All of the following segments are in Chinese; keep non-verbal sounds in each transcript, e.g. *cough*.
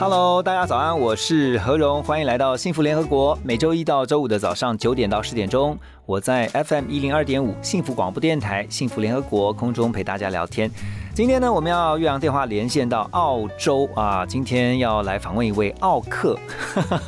Hello，大家早安，我是何荣，欢迎来到幸福联合国。每周一到周五的早上九点到十点钟，我在 FM 一零二点五幸福广播电台幸福联合国空中陪大家聊天。今天呢，我们要岳阳电话连线到澳洲啊，今天要来访问一位澳客，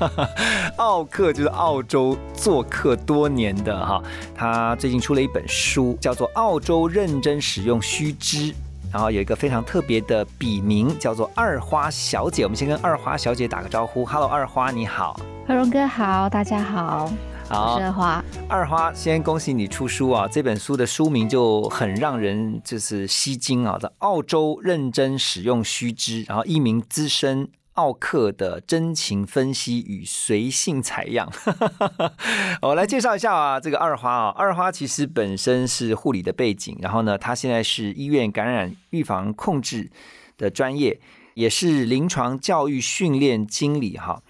*laughs* 澳客就是澳洲做客多年的哈，他最近出了一本书，叫做《澳洲认真使用须知》。然后有一个非常特别的笔名，叫做二花小姐。我们先跟二花小姐打个招呼，Hello，二花你好。何荣哥好，大家好，我好是，二花。二花，先恭喜你出书啊！这本书的书名就很让人就是吸睛啊，在澳洲认真使用须知，然后一名资深奥克的真情分析与随性采样。*laughs* 我来介绍一下啊，这个二花啊，二花其实本身是护理的背景，然后呢，他现在是医院感染预防控制的专业，也是临床教育训练经理哈。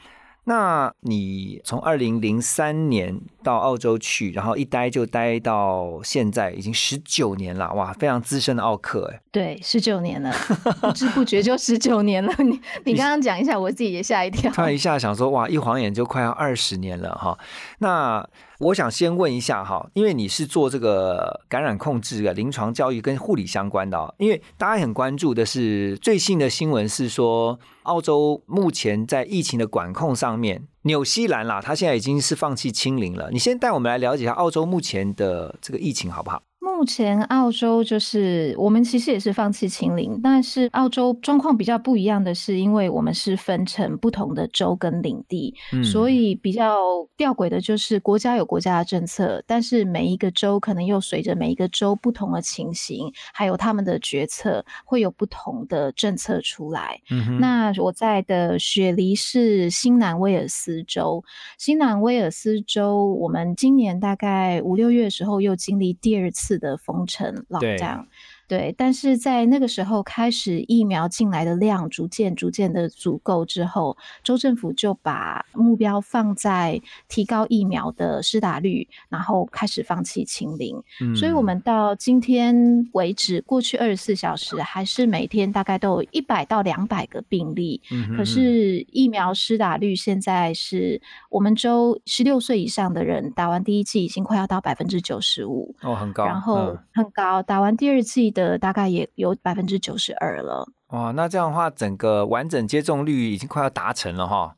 那你从二零零三年到澳洲去，然后一待就待到现在，已经十九年了，哇，非常资深的奥克哎。对，十九年了，*laughs* 不知不觉就十九年了。你你刚刚讲一下，我自己也吓一跳。突然一下想说，哇，一晃眼就快要二十年了哈。那我想先问一下哈，因为你是做这个感染控制的临床教育跟护理相关的、哦，因为大家很关注的是最新的新闻是说，澳洲目前在疫情的管控上面，纽西兰啦，它现在已经是放弃清零了。你先带我们来了解一下澳洲目前的这个疫情好不好？目前澳洲就是我们其实也是放弃清零，但是澳洲状况比较不一样的是，因为我们是分成不同的州跟领地，嗯所以比较吊诡的就是国家有国家的政策，但是每一个州可能又随着每一个州不同的情形，还有他们的决策会有不同的政策出来。嗯那我在的雪梨是新南威尔斯州，新南威尔斯州，我们今年大概五六月的时候又经历第二次是的，封城了，对，这样。对，但是在那个时候开始疫苗进来的量逐渐逐渐的足够之后，州政府就把目标放在提高疫苗的施打率，然后开始放弃清零。嗯所以，我们到今天为止，过去二十四小时还是每天大概都有一百到两百个病例。嗯哼可是疫苗施打率现在是我们州十六岁以上的人打完第一剂已经快要到百分之九十五，哦很高，然后嗯很高，打完第二剂的大概也有百分之九十二了。哇，那这样的话，整个完整接种率已经快要达成了哈。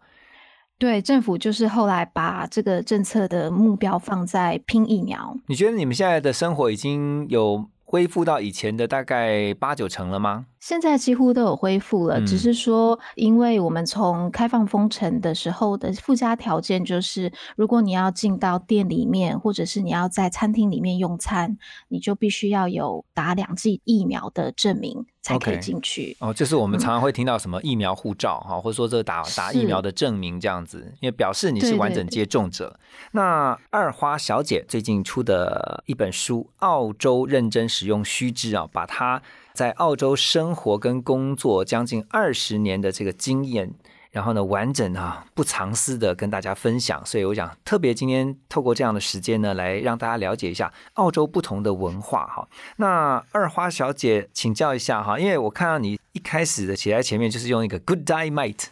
对，政府就是后来把这个政策的目标放在拼疫苗。你觉得你们现在的生活已经有恢复到以前的大概八九成了吗？现在几乎都有恢复了，嗯只是说，因为我们从开放封城的时候的附加条件就是，如果你要进到店里面，或者是你要在餐厅里面用餐，你就必须要有打两剂疫苗的证明才可以进去。哦，就是我们常常会听到什么疫苗护照哈，或者说这个打打疫苗的证明这样子，因为表示你是完整接种者。那二花小姐最近出的一本书《澳洲认真使用须知》啊，把她在澳洲生活跟工作将近二十年的这个经验。然后呢，完整啊，不藏私的跟大家分享，所以我想特别今天透过这样的时间呢，来让大家了解一下澳洲不同的文化哈。那二花小姐，请教一下哈，因为我看到你一开始的写在前面就是用一个 good day mate，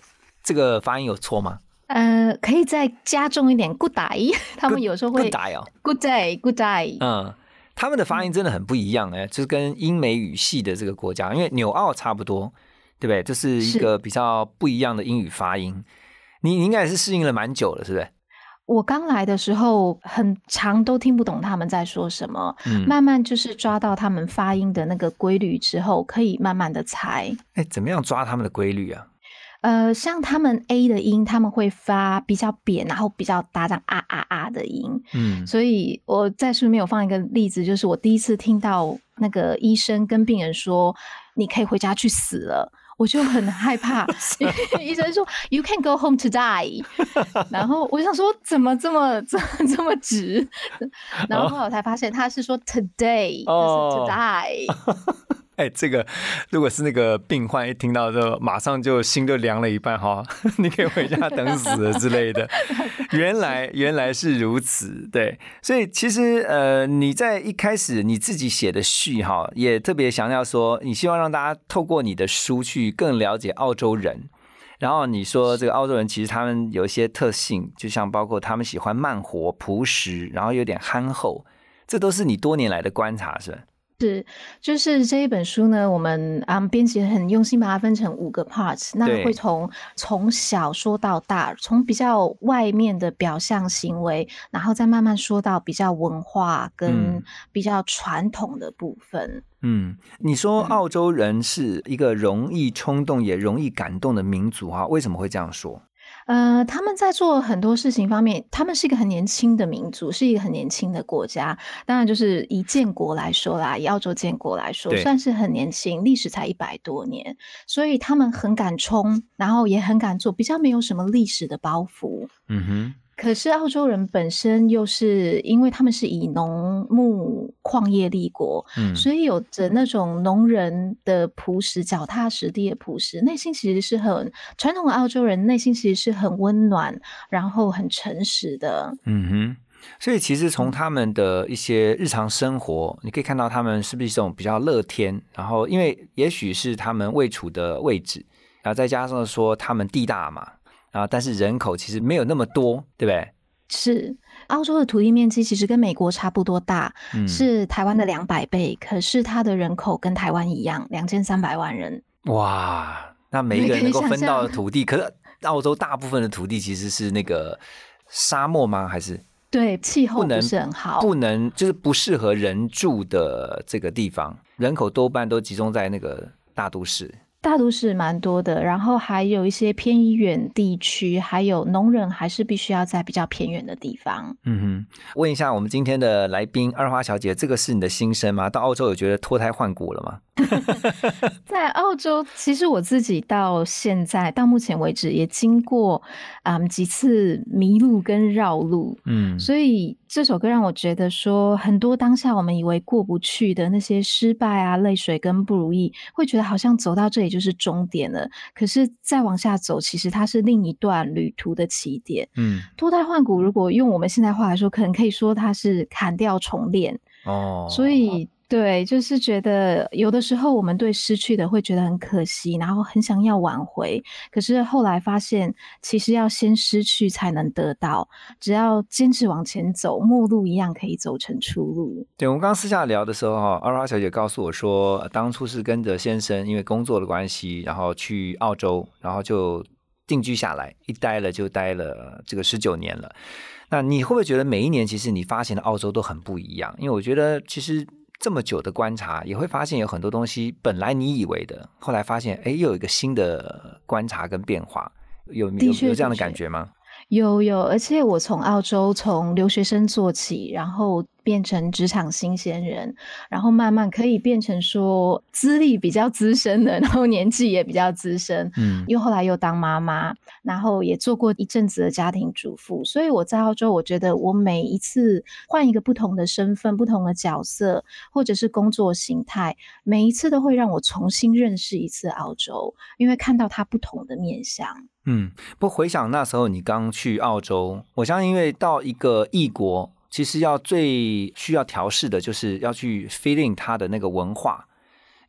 这个发音有错吗呃，可以再加重一点 “good day”，他们有时候会？good day 哦，“good day”，“good day”。嗯，他们的发音真的很不一样哎，就是跟英美语系的这个国家，因为纽澳差不多，对不对？这是一是个比较不一样的英语发音。你你应该也是适应了蛮久了，是不是？我刚来的时候，很长都听不懂他们在说什么，嗯，慢慢就是抓到他们发音的那个规律之后，可以慢慢的猜。哎，怎么样抓他们的规律啊？呃，像他们 A 的音，他们会发比较扁，然后比较大这样啊啊啊的音。嗯，所以我在书里面有放一个例子，就是我第一次听到那个医生跟病人说：“你可以回家去死了。”我就很害怕，*laughs* 医生说 “You can go home to die”，*laughs* 然后我想说怎么这么这这么直，*laughs* 然后后来我才发现他是说 “today”，就是 “to die”。哎，这个如果是那个病患一听到之后，马上就心就凉了一半哈，*laughs* 你可以回家等死之类的。原来原来是如此，对，所以其实呃，你在一开始你自己写的序哈，也特别强调说，你希望让大家透过你的书去更了解澳洲人。然后你说这个澳洲人其实他们有一些特性，就像包括他们喜欢慢活、朴实，然后有点憨厚，这都是你多年来的观察，是吧？是，就是这一本书呢，我们啊编辑很用心把它分成五个 parts，那会从从小说到大，从比较外面的表象行为，然后再慢慢说到比较文化跟比较传统的部分。嗯，你说澳洲人是一个容易冲动也容易感动的民族啊？为什么会这样说？呃，他们在做很多事情方面，他们是一个很年轻的民族，是一个很年轻的国家。当然，就是以建国来说啦，以澳洲建国来说，算是很年轻，历史才一百多年，所以他们很敢冲，然后也很敢做，比较没有什么历史的包袱。嗯哼。可是澳洲人本身又是因为他们是以农牧矿业立国，嗯，所以有着那种农人的朴实、脚踏实地的朴实，内心其实是很传统的澳洲人，内心其实是很温暖，然后很诚实的。嗯哼，所以其实从他们的一些日常生活，你可以看到他们是不是一种比较乐天，然后因为也许是他们位处的位置，然后再加上说他们地大嘛。啊，但是人口其实没有那么多，对不对？是，澳洲的土地面积其实跟美国差不多大，是台湾的两百倍，可是它的人口跟台湾一样，两千三百万人。哇，那每一个人能够分到的土地，可是澳洲大部分的土地其实是那个沙漠吗？还是对气候不是很好，不能就是不适合人住的这个地方，人口多半都集中在那个大都市。大都市蛮多的，然后还有一些偏远地区，还有农人还是必须要在比较偏远的地方。嗯哼，问一下我们今天的来宾二花小姐，这个是你的心声吗？到澳洲有觉得脱胎换骨了吗？*laughs* 在澳洲，其实我自己到现在到目前为止也经过嗯几次迷路跟绕路，嗯，所以这首歌让我觉得说，很多当下我们以为过不去的那些失败啊、泪水跟不如意，会觉得好像走到这里就是终点了。可是再往下走，其实它是另一段旅途的起点。嗯，脱胎换骨，如果用我们现在话来说，可能可以说它是砍掉重练。哦，所以。对，就是觉得有的时候我们对失去的会觉得很可惜，然后很想要挽回。可是后来发现，其实要先失去才能得到。只要坚持往前走，陌路一样可以走成出路。对，我们刚私下聊的时候，哈，二花小姐告诉我说，当初是跟着先生，因为工作的关系，然后去澳洲，然后就定居下来，一待了就待了这个十九年了。那你会不会觉得每一年其实你发现的澳洲都很不一样？因为我觉得其实。这么久的观察，也会发现有很多东西，本来你以为的，后来发现，哎，又有一个新的观察跟变化，有有有这样的感觉吗？有有，而且我从澳洲从留学生做起，然后。变成职场新鲜人，然后慢慢可以变成说资历比较资深的，然后年纪也比较资深，嗯，又后来又当妈妈，然后也做过一阵子的家庭主妇，所以我在澳洲，我觉得我每一次换一个不同的身份、不同的角色，或者是工作形态，每一次都会让我重新认识一次澳洲，因为看到它不同的面相。嗯，不回想那时候你刚去澳洲，我相信因为到一个异国。其实要最需要调试的，就是要去 feeling 它的那个文化，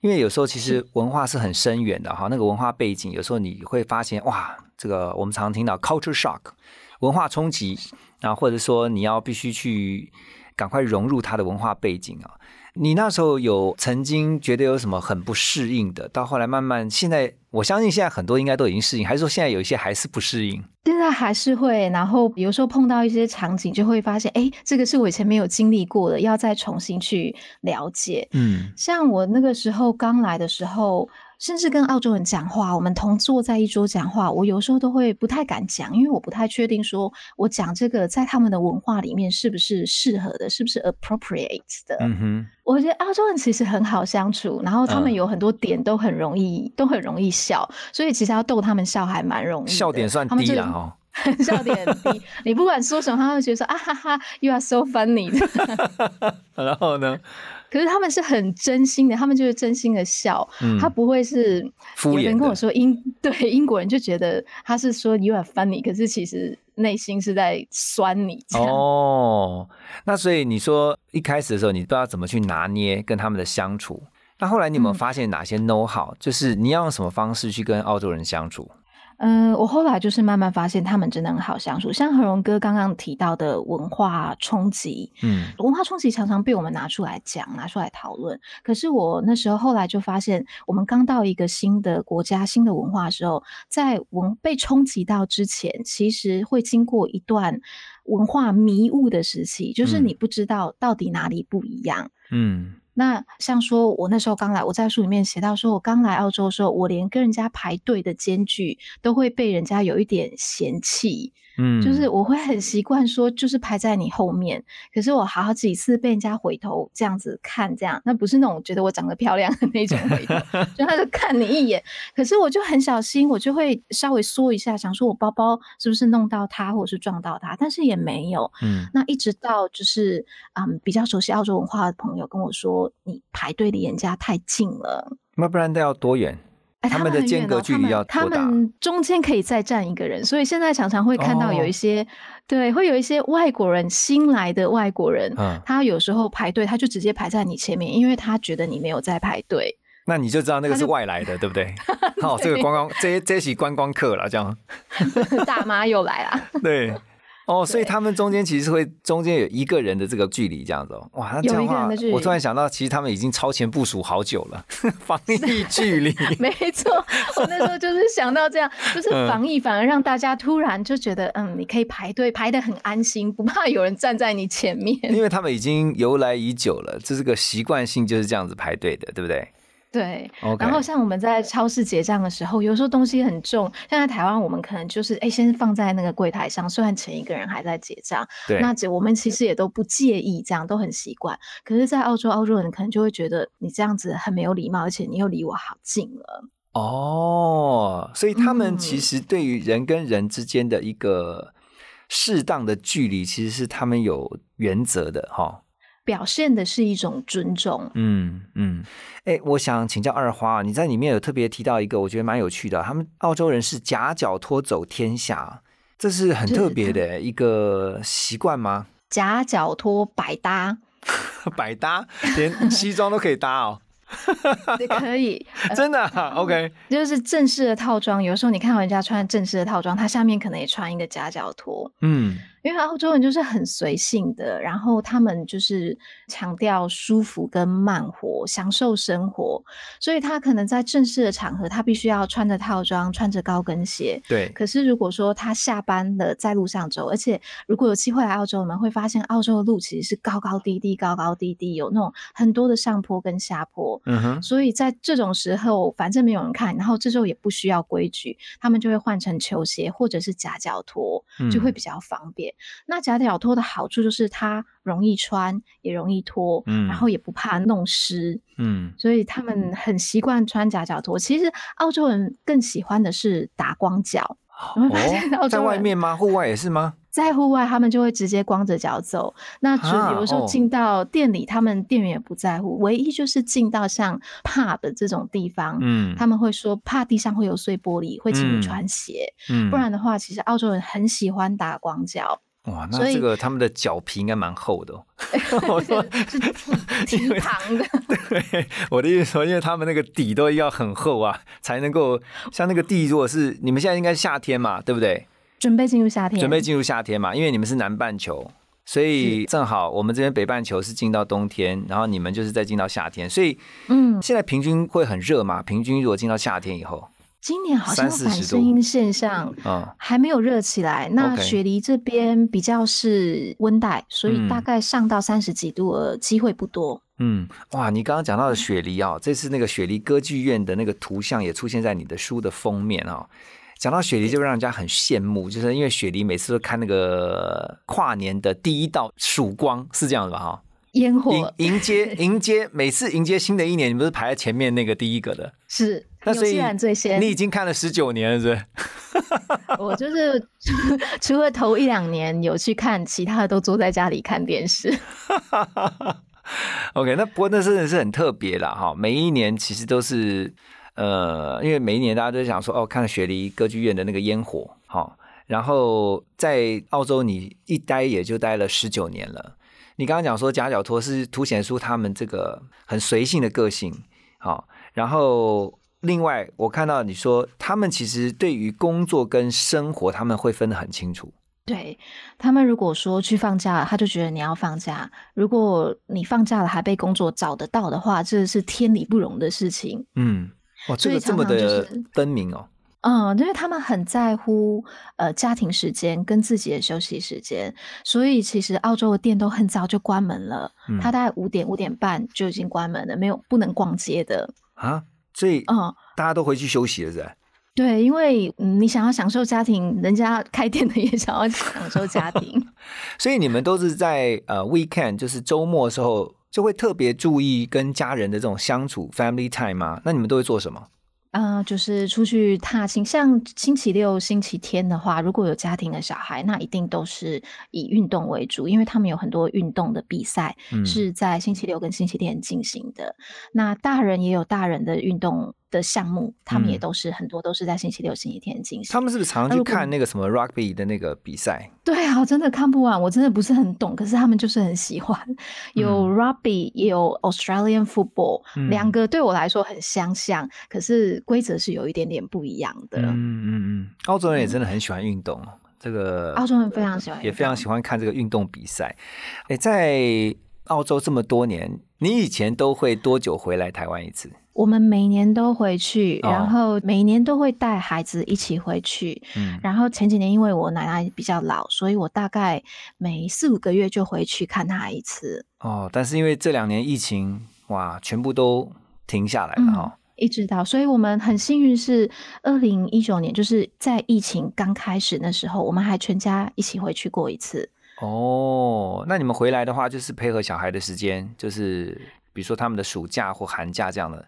因为有时候其实文化是很深远的哈，那个文化背景，有时候你会发现哇，这个我们常常听到 culture shock 文化冲击啊，或者说你要必须去赶快融入它的文化背景啊。你那时候有曾经觉得有什么很不适应的？到后来慢慢，现在我相信现在很多应该都已经适应，还是说现在有一些还是不适应？现在还是会，然后有时候碰到一些场景，就会发现，哎，这个是我以前没有经历过的，要再重新去了解。嗯，像我那个时候刚来的时候。甚至跟澳洲人讲话，我们同坐在一桌讲话，我有时候都会不太敢讲，因为我不太确定说我讲这个在他们的文化里面是不是适合的，是不是 appropriate 的。嗯哼，我觉得澳洲人其实很好相处，然后他们嗯有很多点都很容易，都很容易笑，所以其实要逗他们笑还蛮容易的。笑点算低了哦。*laughs* 笑点很低，*laughs* 你不管说什么，他们会觉得说啊哈哈，you are so funny。*laughs* 然后呢，可是他们是很真心的，他们就是真心的笑，嗯他不会是有人跟我说英 *laughs* 对英国人就觉得他是说 you are funny，可是其实内心是在酸你。哦，那所以你说一开始的时候，你不知道怎么去拿捏跟他们的相处。那后来你有没有嗯发现哪些 know how？、就是你要用什么方式去跟澳洲人相处？嗯，我后来就是慢慢发现他们真的很好相处，像何荣哥刚刚提到的文化冲击，嗯文化冲击常常被我们拿出来讲、拿出来讨论。可是我那时候后来就发现，我们刚到一个新的国家、新的文化的时候，在文被冲击到之前，其实会经过一段文化迷雾的时期，就是嗯你不知道到底哪里不一样。嗯那像说，我那时候刚来，我在书里面写到说，我刚来澳洲的时候，我连跟人家排队的间距都会被人家有一点嫌弃，嗯，就是我会很习惯说，就是排在你后面。可是我好几次被人家回头这样子看，这样那不是那种觉得我长得漂亮的那种回头，*laughs* 就他就看你一眼。可是我就很小心，我就会稍微缩一下，想说我包包是不是弄到他，或者是撞到他，但是也没有。嗯那一直到就是嗯比较熟悉澳洲文化的朋友跟我说，你排队离人家太近了。那不然都要多远？哎他们的间隔距离要多大他们中间可以再站一个人，所以现在常常会看到有哦一些、对，会有一些外国人新来的外国人，嗯他有时候排队，他就直接排在你前面，因为他觉得你没有在排队。那你就知道那个是外来的，对不对？*laughs* 好，这个观光这这起观光客了，这样 *laughs* 大妈又来啦，*laughs* 对。*laughs* 哦，所以他们中间其实会中间有一个人的这个距离，这样子哦。哇，那这有样的话我突然想到，其实他们已经超前部署好久了，防疫距离。*laughs* 没错，我那时候就是想到这样，*laughs* 就是嗯防疫反而让大家突然就觉得，嗯，你可以排队排的很安心，不怕有人站在你前面。因为他们已经由来已久了，这是个习惯性，就是这样子排队的，对不对对然后像我们在超市结账的时候，有时候东西很重，像在台湾，我们可能就是哎，先放在那个柜台上，虽然前一个人还在结账，对，那这我们其实也都不介意，这样都很习惯。可是，在澳洲，澳洲人可能就会觉得你这样子很没有礼貌，而且你又离我好近了。哦，所以他们嗯其实对于人跟人之间的一个适当的距离，其实是他们有原则的哈。表现的是一种尊重，嗯嗯，哎，我想请教二花，你在里面有特别提到一个，我觉得蛮有趣的，他们澳洲人是夹脚拖走天下，这是很特别的一个习惯吗？夹脚拖百搭 *laughs* 百搭，连西装都可以搭哦，*laughs* 也可以，*laughs* 呃真的、啊、？OK，就是正式的套装。有时候你看到人家穿正式的套装，他下面可能也穿一个夹脚拖。嗯因为澳洲人就是很随性的，然后他们就是强调舒服跟慢活，享受生活，所以他可能在正式的场合，他必须要穿着套装，穿着高跟鞋。对，可是如果说他下班了在路上走，而且如果有机会来澳洲，我们会发现澳洲的路其实是高高低低、高高低低，有那种很多的上坡跟下坡。嗯哼，所以在这种时候，反正没有人看，然后这时候也不需要规矩，他们就会换成球鞋或者是夹脚拖，就会嗯比较方便。那假脚拖的好处就是它容易穿，也容易脱，嗯然后也不怕弄湿，嗯。所以他们很习惯穿假脚拖。其实澳洲人更喜欢的是打光脚，你会发现澳哦，在外面吗？户外也是吗？在户外他们就会直接光着脚走。那只啊有的时候哦进到店里，他们店员也不在乎，唯一就是进到像 pub 这种地方，嗯他们会说怕地上会有碎玻璃，会请嗯你穿鞋。嗯不然的话，其实澳洲人很喜欢打光脚。哇，那这个他们的脚皮应该蛮厚的、哦。*laughs* 我说是 *laughs* 挺长的，对，我的意思说，因为他们那个底都要很厚啊，才能够像那个地，如果是你们现在应该是夏天嘛，对不对？准备进入夏天，准备进入夏天嘛，因为你们是南半球，所以正好我们这边北半球是进到冬天，然后你们就是再进到夏天，所以嗯，现在平均会很热嘛？平均如果进到夏天以后，今年好像30反声音现象啊还没有热起来。那雪梨这边比较是温带，所以嗯大概上到三十几度的机会不多。嗯，哇，你刚刚讲到的雪梨啊，这次那个雪梨歌剧院的那个图像也出现在你的书的封面啊。讲到雪梨，就让人家很羡慕，就是因为雪梨每次都看那个跨年的第一道曙光，是这样子吧？哈，烟火迎迎接迎接每次迎接新的一年，你不是排在前面那个第一个的？是那所以最先你，已经看了十九年了，是不是？*laughs* 我就是 *laughs* 除了头一两年有去看，其他的都坐在家里看电视。*laughs* OK，那不过那真的是很特别啦，哈，每一年其实都是呃，因为每一年大家都想说哦，看了雪梨歌剧院的那个烟火，哈，然后在澳洲你一待也就待了十九年了。你刚刚讲说夹脚托是凸显出他们这个很随性的个性，好，然后另外我看到你说他们其实对于工作跟生活他们会分得很清楚，对他们如果说去放假，他就觉得你要放假；如果你放假了还被工作找得到的话，这是天理不容的事情。嗯，哇，这个这么的分明哦，嗯，因为他们很在乎呃家庭时间跟自己的休息时间，所以其实澳洲的店都很早就关门了，嗯。他大概五点五点半就已经关门了，没有不能逛街的。啊，所以嗯，大家都回去休息了，是吧？对，因为、嗯、你想要享受家庭，人家开店的也想要享受家庭。*laughs* 所以你们都是在呃 weekend，就是周末的时候，就会特别注意跟家人的这种相处 family time 吗？那你们都会做什么？呃，就是出去踏青，像星期六、星期天的话，如果有家庭的小孩，那一定都是以运动为主，因为他们有很多运动的比赛嗯是在星期六跟星期天进行的。那大人也有大人的运动的项目，他们也嗯都是、很多都是在星期六、星期天进行。他们是不是常去看那个什么 rugby 的那个比赛？对啊，真的看不完，我真的不是很懂，可是他们就是很喜欢。有 rugby，、也有 Australian football，、嗯两个对我来说很相像，可是规则是有一点点不一样的。嗯嗯嗯，澳洲人也真的很喜欢运动哦，这个澳洲人非常喜欢，也非常喜欢看这个运动比赛。哎，在澳洲这么多年，你以前都会多久回来台湾一次？我们每年都回去，哦然后每年都会带孩子一起回去。嗯，然后前几年因为我奶奶比较老，所以我大概每四五个月就回去看她一次。哦，但是因为这两年疫情，哇，全部都停下来了嗯哈、一直到，所以我们很幸运是二零一九年，就是在疫情刚开始那时候，我们还全家一起回去过一次。哦，那你们回来的话，就是配合小孩的时间，就是比如说他们的暑假或寒假这样的，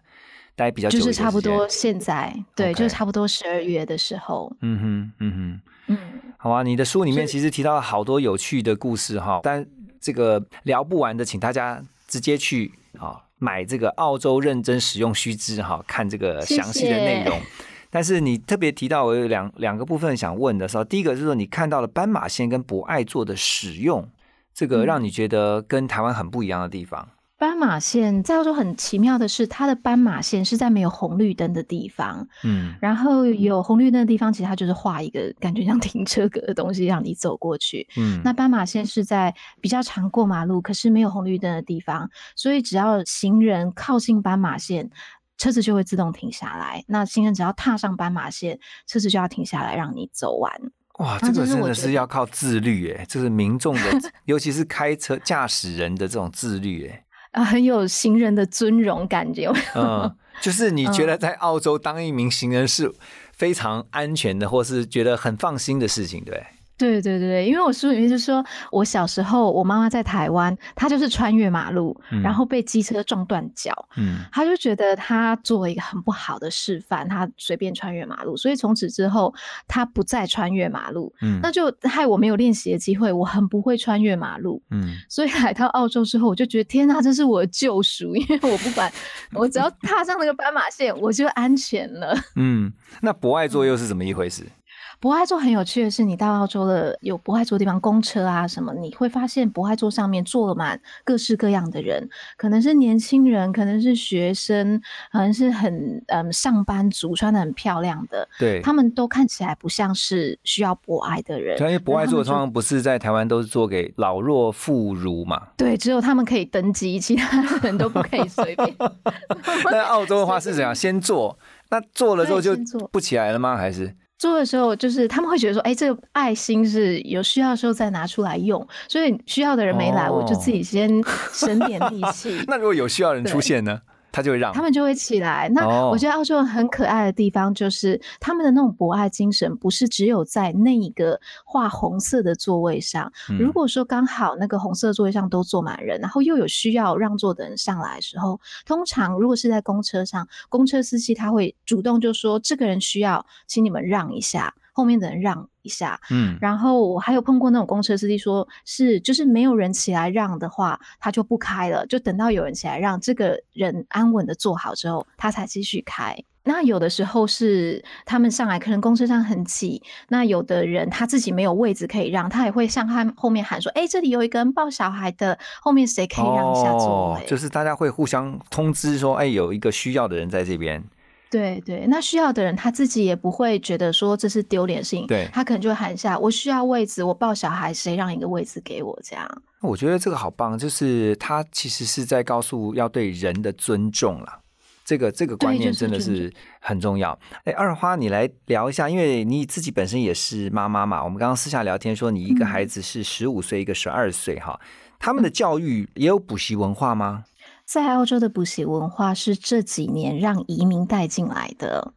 待比较久就是差不多。现在，对就是差不多十二月的时候，嗯哼，嗯哼。嗯，好啊，你的书里面其实提到了好多有趣的故事哈，但这个聊不完的，请大家直接去啊买这个澳洲认真使用须知哈，看这个详细的内谢容。但是你特别提到，我有两两个部分想问的时候，第一个就是说你看到了斑马线跟博爱座的使用，这个嗯让你觉得跟台湾很不一样的地方。斑马线在澳洲很奇妙的是，它的斑马线是在没有红绿灯的地方，嗯然后有红绿灯的地方，其实它就是画一个感觉像停车格的东西让你走过去。嗯，那斑马线是在比较常过马路，可是没有红绿灯的地方，所以只要行人靠近斑马线，车子就会自动停下来。那行人只要踏上斑马线，车子就要停下来让你走完。哇，那这个真的是要靠自律诶，这是民众的，*laughs* 尤其是开车驾驶人的这种自律诶。啊，很有行人的尊荣感觉。嗯，就是你觉得在澳洲当一名行人是非常安全的，或是觉得很放心的事情，对不对？对对因为我书里面就说，我小时候我妈妈在台湾，她就是穿越马路，嗯然后被机车撞断脚，嗯她就觉得她做了一个很不好的示范，她随便穿越马路，所以从此之后她不再穿越马路，嗯那就害我没有练习的机会，我很不会穿越马路。嗯，所以来到澳洲之后，我就觉得天呐，这是我的救赎，因为我不管，我只要踏上那个斑马线，我就安全了。嗯，那博爱座又是怎么一回事？博爱座很有趣的是，你到澳洲的有博爱座的地方，公车啊什么，你会发现博爱座上面坐了满各式各样的人，可能是年轻人，可能是学生，可能是很嗯上班族，穿的很漂亮的，对，他们都看起来不像是需要博爱的人。对因为博爱座通常不是在台湾都是做给老弱妇孺嘛，对，只有他们可以登机，其他人都不可以随便。*laughs* 那澳洲的话是怎样？*laughs* 先坐，那坐了之后就不起来了吗？还是？做的时候，就是他们会觉得说，哎、这个爱心是有需要的时候再拿出来用，所以需要的人没来，哦。我就自己先省点力气。*laughs* 那如果有需要的人出现呢，他就会让他们就会起来。那哦我觉得澳洲人很可爱的地方，就是他们的那种博爱精神，不是只有在那一个画红色的座位上。嗯如果说刚好那个红色座位上都坐满人，然后又有需要让座的人上来的时候，通常如果是在公车上，公车司机他会主动就说这个人需要，请你们让一下，后面的人让一下。嗯，然后我还有碰过那种公车司机说，是就是没有人起来让的话，他就不开了，就等到有人起来让，这个人安稳的坐好之后，他才继续开。那有的时候是他们上来，可能公车上很挤，那有的人他自己没有位置可以让，他也会向他后面喊说：“哎，这里有一个人抱小孩的，后面谁可以让一下座位？”哦就是大家会互相通知说，哎，有一个需要的人在这边。对对，那需要的人他自己也不会觉得说这是丢脸的事情，对他可能就会喊一下：“我需要位置，我抱小孩，谁让一个位置给我？”这样。我觉得这个好棒，就是他其实是在告诉要对人的尊重啦。这个这个观念真的是很重要。哎，二花，你来聊一下，因为你自己本身也是妈妈嘛。我们刚刚私下聊天说，你一个嗯孩子是十五岁，一个十二岁，哈，他们的教育也有补习文化吗？在澳洲的补习文化是这几年让移民带进来的。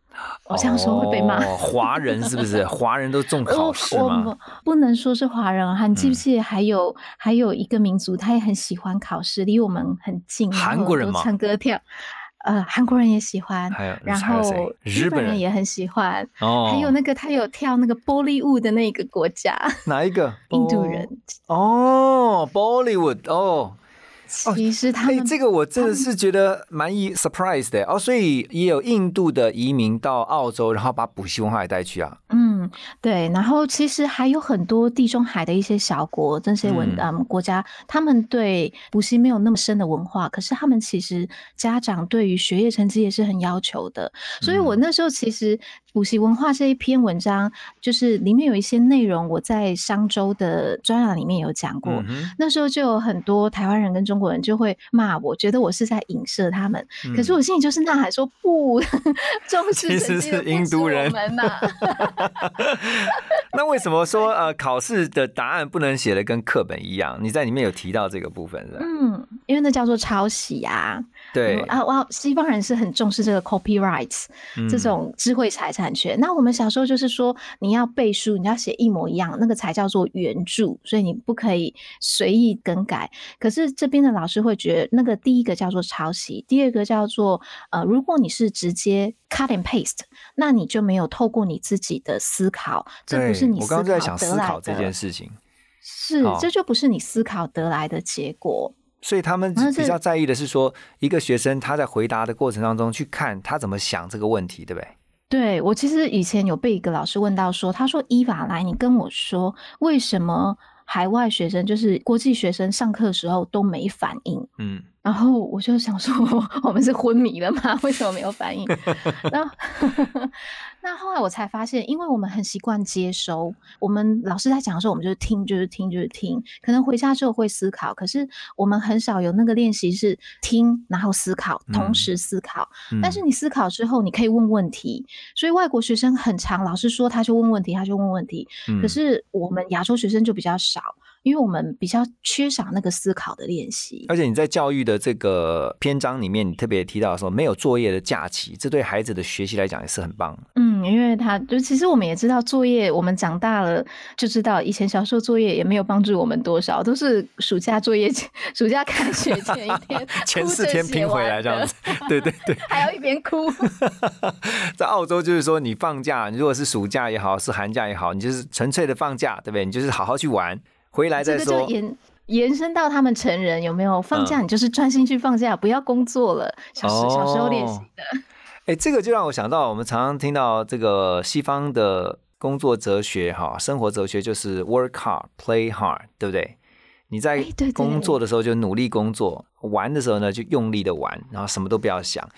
我这样说会被骂。哦华人是不是？*laughs* 华人都重考试我吗？我不能说是华人啊，你记嗯不记得还有、还有一个民族，他也很喜欢考试，离我们很近，韩国人吗唱歌跳，呃，韩国人也喜欢，还有然后日本人人也很喜欢，哦，还有那个他有跳那个玻璃舞的那个国家，哪一个？印度人。哦，Bollywood 哦。其实他哎、们这个我真的是觉得蛮意 surprise 的。哦，所以也有印度的移民到澳洲，然后把补习文化也带去啊。嗯，对，然后其实还有很多地中海的一些小国，这些文嗯。嗯国家，他们对补习没有那么深的文化，可是他们其实家长对于学业成绩也是很要求的，所以我嗯。那时候其实补习文化这一篇文章，就是里面有一些内容，我在商周的专栏里面有讲过。嗯那时候就有很多台湾人跟中国人就会骂我，觉得我是在影射他们。可是嗯我心里就是呐喊说不，*laughs* 重视其实成绩的是印度人们呐、*laughs* 那为什么说呃考试的答案不能写的跟课本一样？你在里面有提到这个部分是吧？嗯，因为那叫做抄袭啊。对，啊，哇，西方人是很重视这个 copyright 嗯这种智慧财产权。那我们小时候就是说，你要背书，你要写一模一样，那个才叫做原著，所以你不可以随意更改。可是这边的老师会觉得，那个第一个叫做抄袭，第二个叫做呃，如果你是直接 cut and paste，那你就没有透过你自己的思考，这不是你思考刚刚在想思考这件的事情，是，这就不是你思考得来的结果。所以他们比较在意的是说，一个学生他在回答的过程当中去看他怎么想这个问题，对不对？对我其实以前有被一个老师问到说，他说伊法来，你跟我说为什么海外学生就是国际学生上课的时候都没反应？嗯，然后我就想说，*laughs* 我们是昏迷了吗？*laughs* 为什么没有反应？然后，*laughs* 那后来我才发现，因为我们很习惯接收，我们老师在讲的时候，我们就是听，就是听，就是听。可能回家之后会思考，可是我们很少有那个练习是听，然后思考，嗯同时思考。嗯但是你思考之后，你可以问问题。所以外国学生很长，老师说他就问问题，他就问问题。嗯可是我们亚洲学生就比较少，因为我们比较缺少那个思考的练习。而且你在教育的这个篇章里面，你特别提到说没有作业的假期，这对孩子的学习来讲也是很棒。嗯，因为他就其实我们也知道作业，我们长大了就知道，以前小时候作业也没有帮助我们多少，都是暑假作业前、*laughs* 暑假开学前一天 *laughs* 前四天拼回来这样子，对对对。*laughs* 还要一边哭。在澳洲就是说，你放假，你如果是暑假也好，是寒假也好，你就是纯粹的放假，对不对？你就是好好去玩，回来这个再说就。延延伸到他们成人有没有放嗯假？你就是专心去放假，不要工作了。小时、小时候练习哦的，*laughs* 哎，这个就让我想到，我们常常听到这个西方的工作哲学哈，生活哲学就是 work hard, play hard，对不对？你在工作的时候就努力工作，玩的时候呢就用力的玩，然后什么都不要想。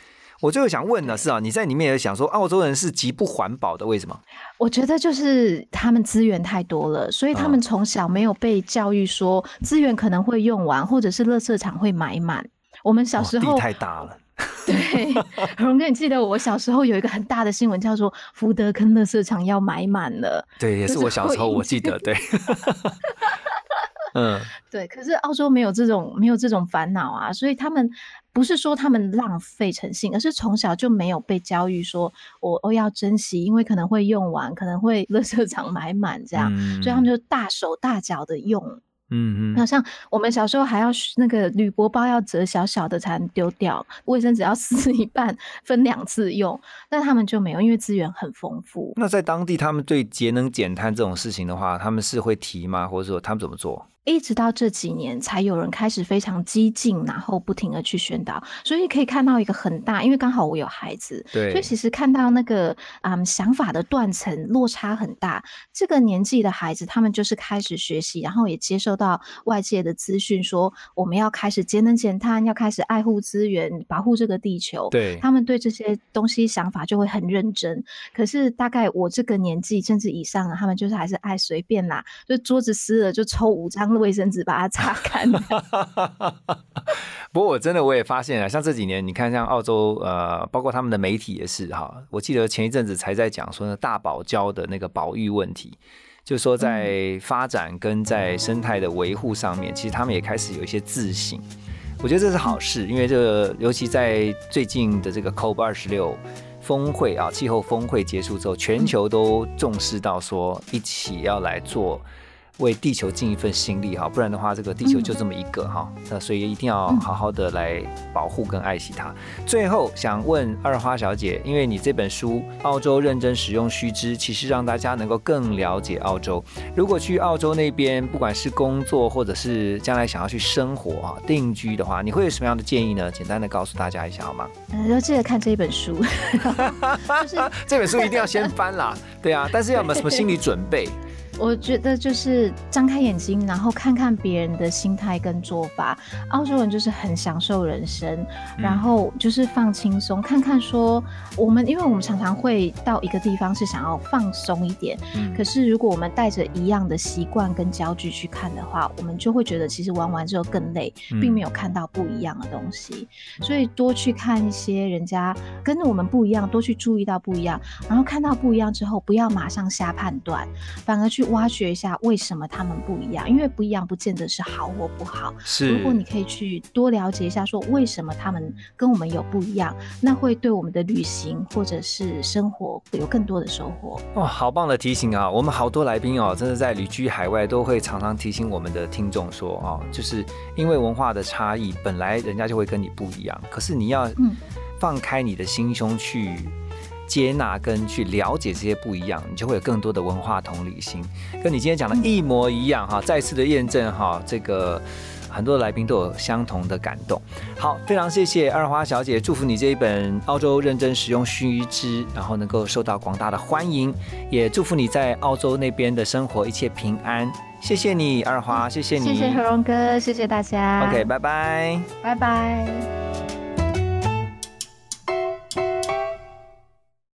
我最后想问的是啊，你在里面也想说澳洲人是极不环保的，为什么？我觉得就是他们资源太多了，所以他们嗯从小没有被教育说资源可能会用完，或者是垃圾场会买满。我们小时候哦地太大了，*laughs* 对，荣哥，你记得我小时候有一个很大的新闻，叫做福德坑乐色场要买满了。对，也是我小时候，我记得，对。*laughs* 嗯，*laughs* 对。可是澳洲没有这种没有这种烦恼啊，所以他们不是说他们浪费诚信，而是从小就没有被教育说我我要珍惜，因为可能会用完，可能会乐色场买满这样，所以他们就大手大脚的用。嗯嗯，那像我们小时候还要那个铝箔包要折小小的才能丢掉，卫生纸要 *laughs* 撕一半分两次用，但他们就没有，因为资源很丰富。那在当地，他们对节能减碳这种事情的话，他们是会提吗？或者说他们怎么做？一直到这几年，才有人开始非常激进，然后不停的去宣导。所以可以看到一个很大，因为刚好我有孩子，对，所以其实看到那个嗯想法的断层落差很大。这个年纪的孩子，他们就是开始学习，然后也接受到外界的资讯，说我们要开始节能减碳，要开始爱护资源，保护这个地球。对，他们对这些东西想法就会很认真。可是大概我这个年纪甚至以上，他们就是还是爱随便啦，就桌子撕了就抽五张。卫生纸把它擦干。*laughs* 不过我真的我也发现了，像这几年，你看像澳洲，呃，包括他们的媒体也是哈。我记得前一阵子才在讲说呢，大堡礁的那个保育问题，就是说在发展跟在生态的维护上面，其实他们也开始有一些自省。我觉得这是好事，因为这个尤其在最近的这个 COP 二十六峰会啊，气候峰会结束之后，全球都重视到说一起要来做。为地球尽一份心力哈，不然的话，这个地球就这么一个哈，那所以一定要好好的来保护跟爱惜它。最后想问二花小姐，因为你这本书《澳洲认真使用须知》，其实让大家能够更了解澳洲。如果去澳洲那边，不管是工作或者是将来想要去生活啊定居的话，你会有什么样的建议呢？简单的告诉大家一下好吗？要记得看这一本书，就是这本书一定要先翻啦，对啊，*laughs* *laughs* 但是要有没有什么心理准备？我觉得就是张开眼睛，然后看看别人的心态跟做法。澳洲人就是很享受人生，然后就是放轻松，看看说我们，因为我们常常会到一个地方是想要放松一点，可是如果我们带着一样的习惯跟焦距去看的话，我们就会觉得其实玩完之后更累，并没有看到不一样的东西。所以多去看一些人家跟我们不一样，多去注意到不一样，然后看到不一样之后，不要马上下判断，反而去。挖掘一下为什么他们不一样，因为不一样不见得是好或不好。是，如果你可以去多了解一下，说为什么他们跟我们有不一样，那会对我们的旅行或者是生活有更多的收获。哇，好棒的提醒啊！我们好多来宾哦，真的在旅居海外都会常常提醒我们的听众说哦，就是因为文化的差异，本来人家就会跟你不一样，可是你要放开你的心胸去。接纳跟去了解这些不一样，你就会有更多的文化同理心，跟你今天讲的一模一样哈。再次的验证哈，这个很多来宾都有相同的感动。好，非常谢谢二花小姐，祝福你这一本《澳洲认真使用须知》，然后能够受到广大的欢迎，也祝福你在澳洲那边的生活一切平安。谢谢你，二花，谢谢你，谢谢何荣哥，谢谢大家。OK，拜拜，拜拜。